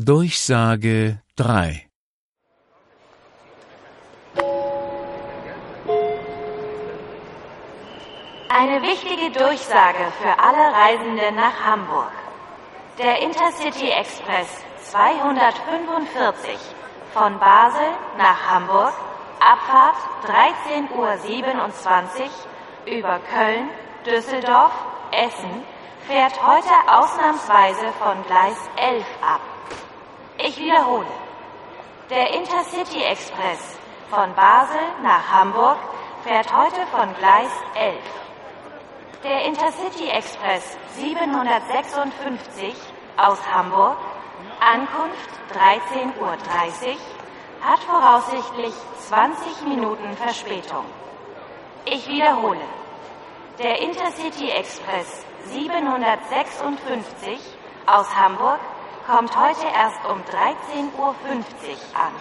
Durchsage 3 Eine wichtige Durchsage für alle Reisenden nach Hamburg. Der Intercity Express 245 von Basel nach Hamburg, Abfahrt 13.27 Uhr über Köln, Düsseldorf, Essen, fährt heute ausnahmsweise von Gleis 11 ab. Ich wiederhole. Der Intercity Express von Basel nach Hamburg fährt heute von Gleis 11. Der Intercity Express 756 aus Hamburg, Ankunft 13.30 Uhr, hat voraussichtlich 20 Minuten Verspätung. Ich wiederhole. Der Intercity Express 756 aus Hamburg kommt heute erst um 13.50 Uhr an.